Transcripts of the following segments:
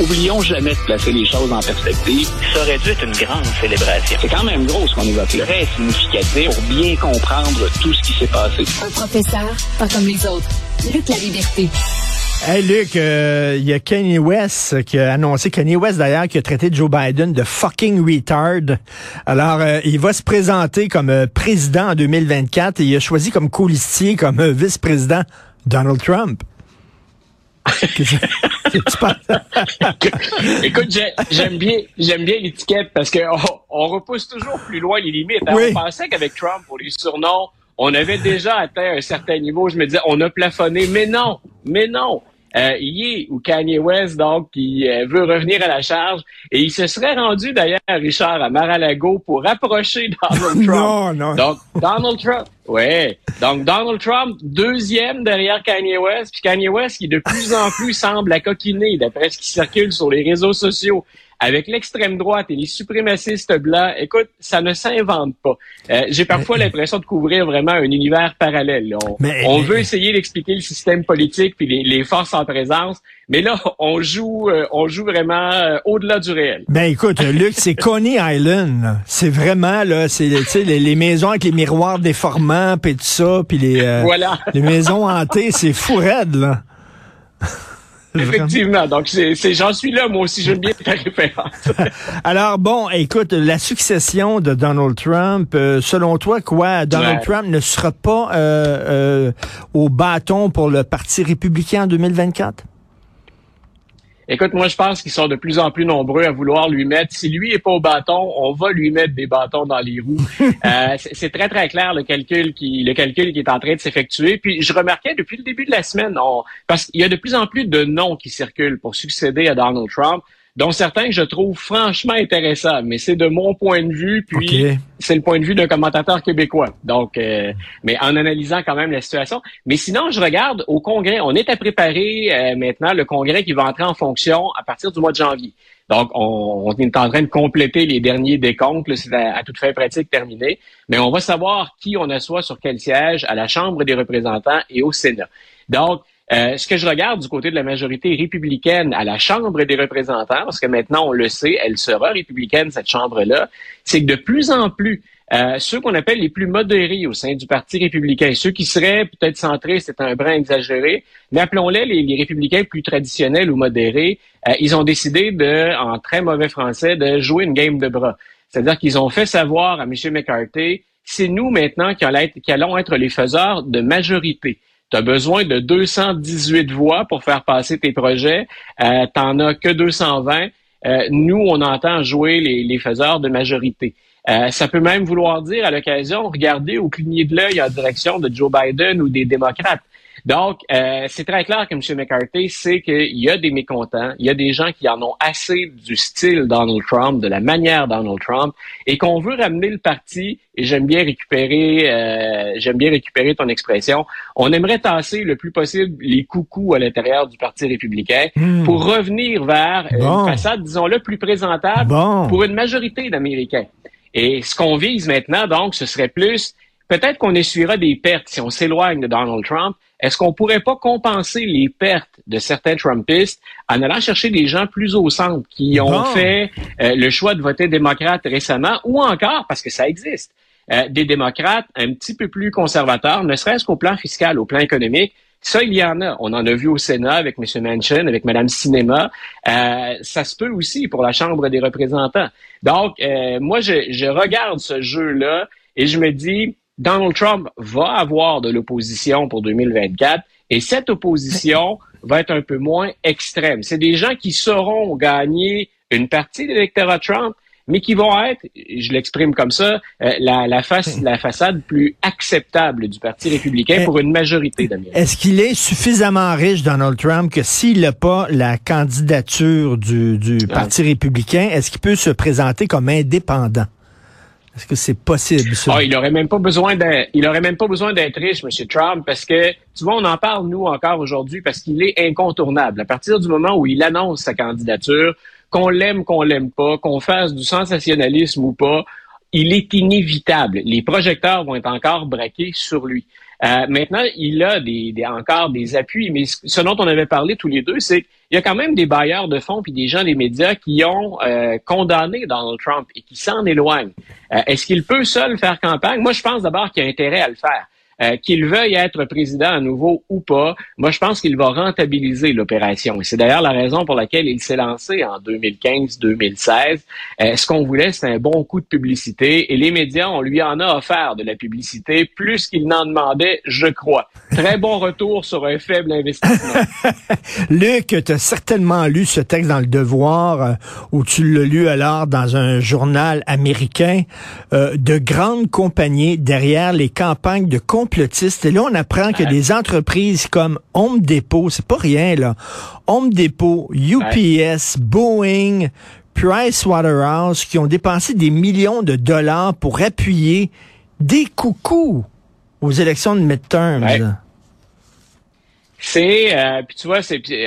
oublions jamais de placer les choses en perspective. Ça aurait dû être une grande célébration. C'est quand même gros ce qu'on évoque là. Très significatif pour bien comprendre tout ce qui s'est passé. Un professeur, pas comme les autres. Luc la liberté. Hey Luc, euh, il y a Kanye West qui a annoncé, Kanye West d'ailleurs, qui a traité Joe Biden de fucking retard. Alors, euh, il va se présenter comme euh, président en 2024 et il a choisi comme colistier, comme vice-président, Donald Trump. Écoute, j'aime bien, j'aime bien l'étiquette parce qu'on on repousse toujours plus loin les limites. Hein. On pensait qu'avec Trump, pour les surnoms, on avait déjà atteint un certain niveau. Je me disais, on a plafonné, mais non, mais non. Euh, Yé ou Kanye West, donc, qui euh, veut revenir à la charge. Et il se serait rendu, d'ailleurs, Richard, à Mar-a-Lago pour approcher Donald Trump. non, non. Donc, Donald Trump, ouais. Donc, Donald Trump, deuxième derrière Kanye West. Puis Kanye West, qui de plus en plus semble à coquiner, d'après ce qui circule sur les réseaux sociaux avec l'extrême droite et les suprémacistes blancs, écoute, ça ne s'invente pas. Euh, j'ai parfois l'impression de couvrir vraiment un univers parallèle. On, veut essayer d'expliquer le système politique puis les, forces en présence, mais là, on joue, euh, on joue vraiment euh, au-delà du réel. Ben écoute, Luc, c'est Coney Island. C'est vraiment là, c'est les, les maisons avec les miroirs déformants puis tout ça, puis les les maisons hantées, c'est fou raide là. Effectivement. Donc, c'est, j'en suis là, moi aussi. J'aime bien ta référence. Alors, bon, écoute, la succession de Donald Trump, euh, selon toi, quoi, Donald Trump ne sera pas euh, euh, au bâton pour le Parti républicain en 2024? Écoute, moi, je pense qu'ils sont de plus en plus nombreux à vouloir lui mettre. Si lui est pas au bâton, on va lui mettre des bâtons dans les roues. euh, c'est très très clair le calcul qui le calcul qui est en train de s'effectuer. Puis je remarquais depuis le début de la semaine, parce qu'il y a de plus en plus de noms qui circulent pour succéder à Donald Trump dont certains que je trouve franchement intéressants, mais c'est de mon point de vue, puis c'est le point de vue d'un commentateur québécois. Donc, euh, mais en analysant quand même la situation. Mais sinon, je regarde au Congrès, on est à préparer euh, maintenant le Congrès qui va entrer en fonction à partir du mois de janvier. Donc, on, est en train de compléter les derniers décomptes, c'est à, toute fin pratique terminé, mais on va savoir qui on assoit sur quel siège à la Chambre des représentants et au Sénat. Donc, euh, ce que je regarde du côté de la majorité républicaine à la Chambre des représentants, parce que maintenant on le sait, elle sera républicaine, cette Chambre-là, c'est que de plus en plus, euh, ceux qu'on appelle les plus modérés au sein du Parti républicain, ceux qui seraient peut-être centrés, c'est un brin exagéré, mais appelons-les les, républicains plus traditionnels ou modérés, euh, ils ont décidé de, en très mauvais français, de jouer une game de bras. C'est-à-dire qu'ils ont fait savoir à M. McCarthy, c'est nous maintenant qui allons être les faiseurs de majorité tu as besoin de 218 voix pour faire passer tes projets, euh, tu n'en as que 220. Euh, nous, on entend jouer les, les faiseurs de majorité. Euh, ça peut même vouloir dire, à l'occasion, regarder au cligné de l'œil en direction de Joe Biden ou des démocrates. Donc, euh, c'est très clair que M. McCarthy sait qu'il y a des mécontents, il y a des gens qui en ont assez du style Donald Trump, de la manière Donald Trump, et qu'on veut ramener le parti. Et j'aime bien récupérer, euh, j'aime bien récupérer ton expression. On aimerait tasser le plus possible les coucous à l'intérieur du Parti républicain hmm. pour revenir vers une façade, disons-le, plus présentable pour une majorité d'Américains. Et ce qu'on vise maintenant, donc, ce serait plus peut-être qu'on essuiera des pertes si on s'éloigne de Donald Trump. Est-ce qu'on pourrait pas compenser les pertes de certains Trumpistes en allant chercher des gens plus au centre qui ont fait euh, le choix de voter démocrate récemment ou encore, parce que ça existe, euh, des démocrates un petit peu plus conservateurs, ne serait-ce qu'au plan fiscal, au plan économique, ça, il y en a. On en a vu au Sénat avec M. Manchin, avec Mme Cinema. Euh, ça se peut aussi pour la Chambre des représentants. Donc, moi, je, je regarde ce jeu-là et je me dis, Donald Trump va avoir de l'opposition pour 2024 et cette opposition va être un peu moins extrême. C'est des gens qui sauront gagner une partie de l'électorat Trump, mais qui vont être, je l'exprime comme ça, euh, la, la, face, la façade plus acceptable du Parti républicain pour une majorité d'Américains. Est-ce qu'il est suffisamment riche, Donald Trump, que s'il n'a pas la candidature du, du Parti républicain, est-ce qu'il peut se présenter comme indépendant? Est-ce que c'est possible, ça? Ah, il aurait même pas besoin il aurait même pas besoin d'être riche, M. Trump, parce que, tu vois, on en parle, nous, encore aujourd'hui, parce qu'il est incontournable. À partir du moment où il annonce sa candidature, qu'on l'aime, qu'on l'aime pas, qu'on fasse du sensationnalisme ou pas, il est inévitable. Les projecteurs vont être encore braqués sur lui. Euh, maintenant, il a des, encore des appuis, mais ce dont on avait parlé tous les deux, c'est qu'il y a quand même des bailleurs de fonds puis des gens des médias qui ont euh, condamné Donald Trump et qui s'en éloignent. Euh, est-ce qu'il peut seul faire campagne? Moi, je pense d'abord qu'il a intérêt à le faire. Euh, qu'il veuille être président à nouveau ou pas, moi je pense qu'il va rentabiliser l'opération. C'est d'ailleurs la raison pour laquelle il s'est lancé en 2015-2016. Euh, ce qu'on voulait, c'est un bon coup de publicité et les médias, on lui en a offert de la publicité plus qu'il n'en demandait, je crois. Très bon retour sur un faible investissement. Luc, tu as certainement lu ce texte dans Le Devoir euh, ou tu l'as lu alors dans un journal américain de grandes compagnies derrière les campagnes de et là, on apprend que des entreprises comme Home Depot, c'est pas rien, là. Home Depot, UPS, Boeing, Price Waterhouse, qui ont dépensé des millions de dollars pour appuyer des coucous aux élections de midterms. C'est, euh, puis tu vois,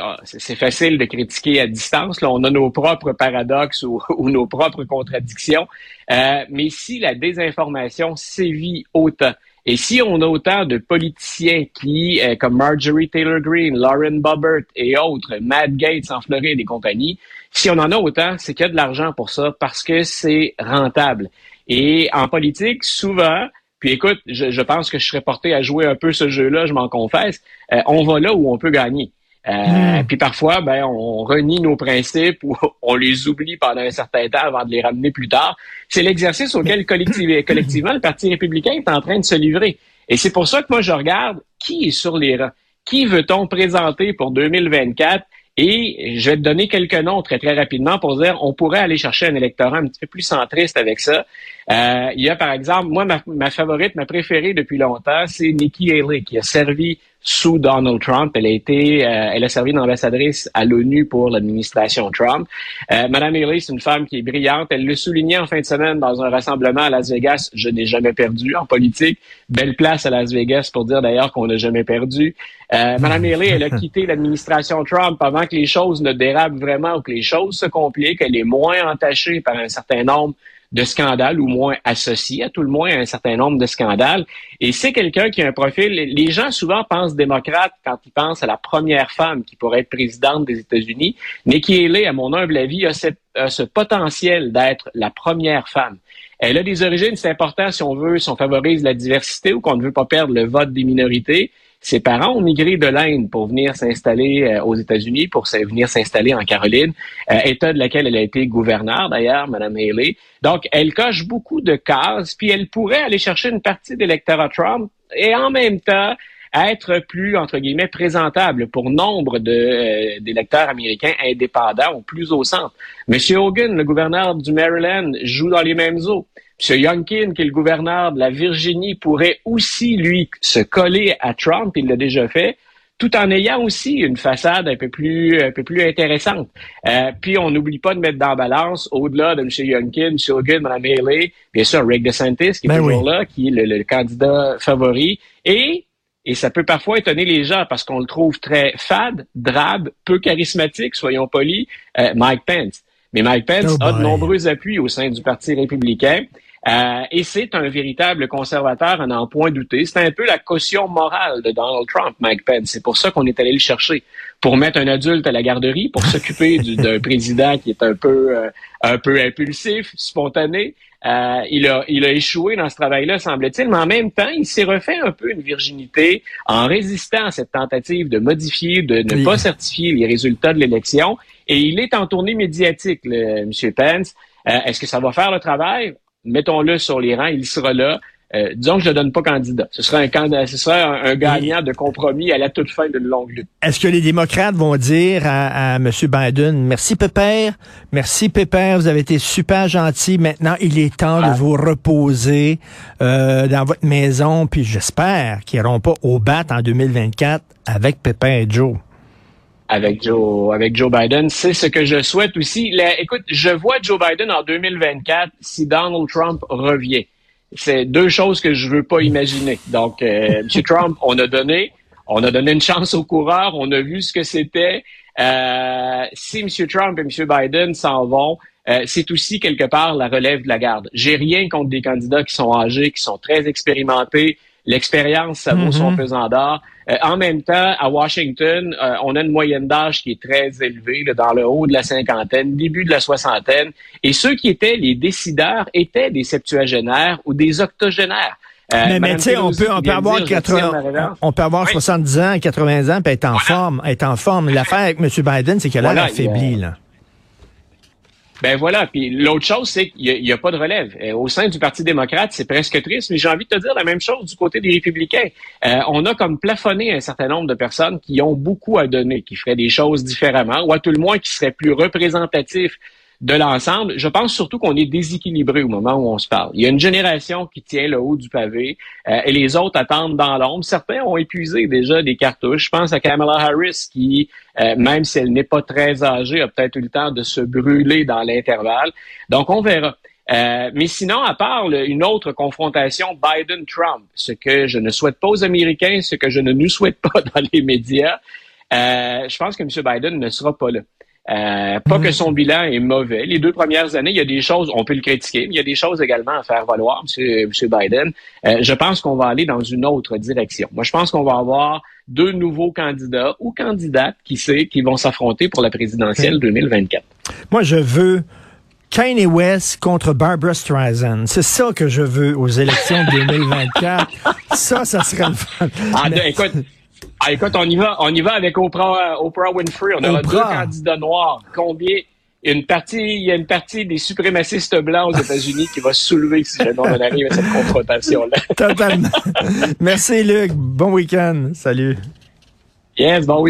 ah, c'est facile de critiquer à distance. Là, on a nos propres paradoxes ou, nos propres contradictions. Euh, mais si la désinformation sévit autant, et si on a autant de politiciens qui, euh, comme Marjorie Taylor Greene, Lauren Boebert et autres, Matt Gates en Floride et compagnie, si on en a autant, c'est qu'il y a de l'argent pour ça parce que c'est rentable. Et en politique, souvent, puis écoute, je, pense que je serais porté à jouer un peu ce jeu-là, je m'en confesse, euh, on va là où on peut gagner. Euh, hmm. Puis parfois, ben, on renie nos principes ou on les oublie pendant un certain temps avant de les ramener plus tard. C'est l'exercice auquel collectivement le Parti républicain est en train de se livrer. Et c'est pour ça que moi, je regarde qui est sur les rangs. Qui veut-on présenter pour 2024 et je vais te donner quelques noms très, très rapidement pour dire on pourrait aller chercher un électorat un petit peu plus centriste avec ça. Euh, il y a, par exemple, moi, ma, ma, favorite, ma préférée depuis longtemps, c'est Nikki Haley, qui a servi sous Donald Trump. Elle a été, euh, elle a servi d'ambassadrice à l'ONU pour l'administration Trump. Euh, Madame Haley, c'est une femme qui est brillante. Elle le soulignait en fin de semaine dans un rassemblement à Las Vegas. Je n'ai jamais perdu en politique. Belle place à Las Vegas pour dire d'ailleurs qu'on n'a jamais perdu. Euh, Madame Haley, elle a quitté l'administration Trump avant que les choses ne dérapent vraiment ou que les choses se compliquent. Elle est moins entachée par un certain nombre de scandales ou moins associé à tout le moins à un certain nombre de scandales. Et c'est quelqu'un qui a un profil. Les gens souvent pensent démocrate quand ils pensent à la première femme qui pourrait être présidente des États-Unis. Nikki Haley, à mon humble avis, a, a ce potentiel d'être la première femme. Elle a des origines, c'est important si on veut, si on favorise la diversité ou qu'on ne veut pas perdre le vote des minorités. Ses parents ont migré de l'Inde pour venir s'installer euh, aux États-Unis, pour venir s'installer en Caroline, euh, État de laquelle elle a été gouverneure d'ailleurs, Mme Haley. Donc, elle coche beaucoup de cases, puis elle pourrait aller chercher une partie d'électorat Trump et en même temps être plus, entre guillemets, présentable pour nombre de, euh, d'électeurs américains indépendants ou plus au centre. Monsieur Hogan, le gouverneur du Maryland, joue dans les mêmes eaux. M. Youngkin, qui est le gouverneur de la Virginie, pourrait aussi, lui, se coller à Trump, il l'a déjà fait, tout en ayant aussi une façade un peu plus, un peu plus intéressante. Euh, puis on n'oublie pas de mettre dans la balance, au-delà de M. Youngkin, M. Hogan, Mme Haley, bien sûr Rick DeSantis, qui est ben toujours là, qui est le, candidat favori, et et ça peut parfois étonner les gens parce qu'on le trouve très fade, drabe, peu charismatique, soyons polis, euh, Mike Pence. Mais Mike Pence oh a de nombreux appuis au sein du Parti républicain. Euh, et c'est un véritable conservateur, à n'en point douter. C'est un peu la caution morale de Donald Trump, Mike Pence. C'est pour ça qu'on est allé le chercher, pour mettre un adulte à la garderie, pour s'occuper d'un président qui est un peu, euh, un peu impulsif, spontané. Euh, il, a, il a échoué dans ce travail-là, semble-t-il, mais en même temps, il s'est refait un peu une virginité en résistant à cette tentative de modifier, de ne pas certifier les résultats de l'élection. Et il est en tournée médiatique, le, M. Pence. Est-ce que ça va faire le travail? mettons-le sur les rangs, il sera là. Euh, disons que je ne donne pas candidat. Ce sera un candidat, ce sera un, gagnant de compromis à la toute fin d'une longue lutte. Est-ce que les démocrates vont dire à, M. Biden, merci Pépère, merci Pépère, vous avez été super gentil. Maintenant, il est temps de ah. vous reposer euh, dans votre maison. Puis j'espère qu'ils n'iront pas au bat en 2024 avec Pépère et Joe avec Joe, avec Joe Biden. C'est ce que je souhaite aussi. écoute, je vois Joe Biden en 2024 si Donald Trump revient. C'est deux choses que je veux pas imaginer. Donc, euh, M. Trump, on a donné, on a donné une chance aux coureurs, on a vu ce que c'était. Euh, si M. Trump et M. Biden s'en vont, euh, c'est aussi quelque part la relève de la garde. J'ai rien contre des candidats qui sont âgés, qui sont très expérimentés, l'expérience, ça vaut son pesant d'or. Euh, en même temps, à Washington, euh, on a une moyenne d'âge qui est très élevée, dans le haut de la cinquantaine, début de la soixantaine. Et ceux qui étaient les décideurs étaient des septuagénaires ou des octogénaires. Euh, mais, tu sais, on peut, on peut avoir 80, on peut avoir 70 ans, 80 ans, puis être en forme, être en forme. L'affaire avec M. Biden, c'est qu'il a l'air affaibli, là. Ben voilà. Puis l'autre chose, c'est qu'il n'y a, pas de relève. Euh, au sein du Parti démocrate, c'est presque triste, mais j'ai envie de te dire la même chose du côté des républicains. Euh, on a comme plafonné un certain nombre de personnes qui ont beaucoup à donner, qui feraient des choses différemment, ou à tout le moins qui seraient plus représentatifs de l'ensemble. Je pense surtout qu'on est déséquilibré au moment où on se parle. Il y a une génération qui tient le haut du pavé euh, et les autres attendent dans l'ombre. Certains ont épuisé déjà des cartouches. Je pense à Kamala Harris qui, euh, même si elle n'est pas très âgée, a peut-être eu le temps de se brûler dans l'intervalle. Donc, on verra. Euh, mais sinon, à part une autre confrontation Biden-Trump, ce que je ne souhaite pas aux Américains, ce que je ne nous souhaite pas dans les médias, je pense que M. Biden ne sera pas là. Euh, pas que son bilan est mauvais. Les deux premières années, il y a des choses, on peut le critiquer, mais il y a des choses également à faire valoir, M. Monsieur, Biden. Euh, je pense qu'on va aller dans une autre direction. Moi, je pense qu'on va avoir deux nouveaux candidats ou candidates, qui sait, qui vont s'affronter pour la présidentielle 2024. Moi, je veux Kanye West contre Barbara Streisand. C'est ça que je veux aux élections 2024. ça, ça serait le fun. Ah, écoute, ah, écoute, on y va, on y va avec Oprah, euh, Oprah Winfrey. On a deux candidats noirs. Combien? Une partie, il y a une partie des suprémacistes blancs aux États-Unis qui va se soulever si jamais on arrive à cette confrontation-là. Totalement. Merci, Luc. Bon week-end. Salut. Yes, bon week-end.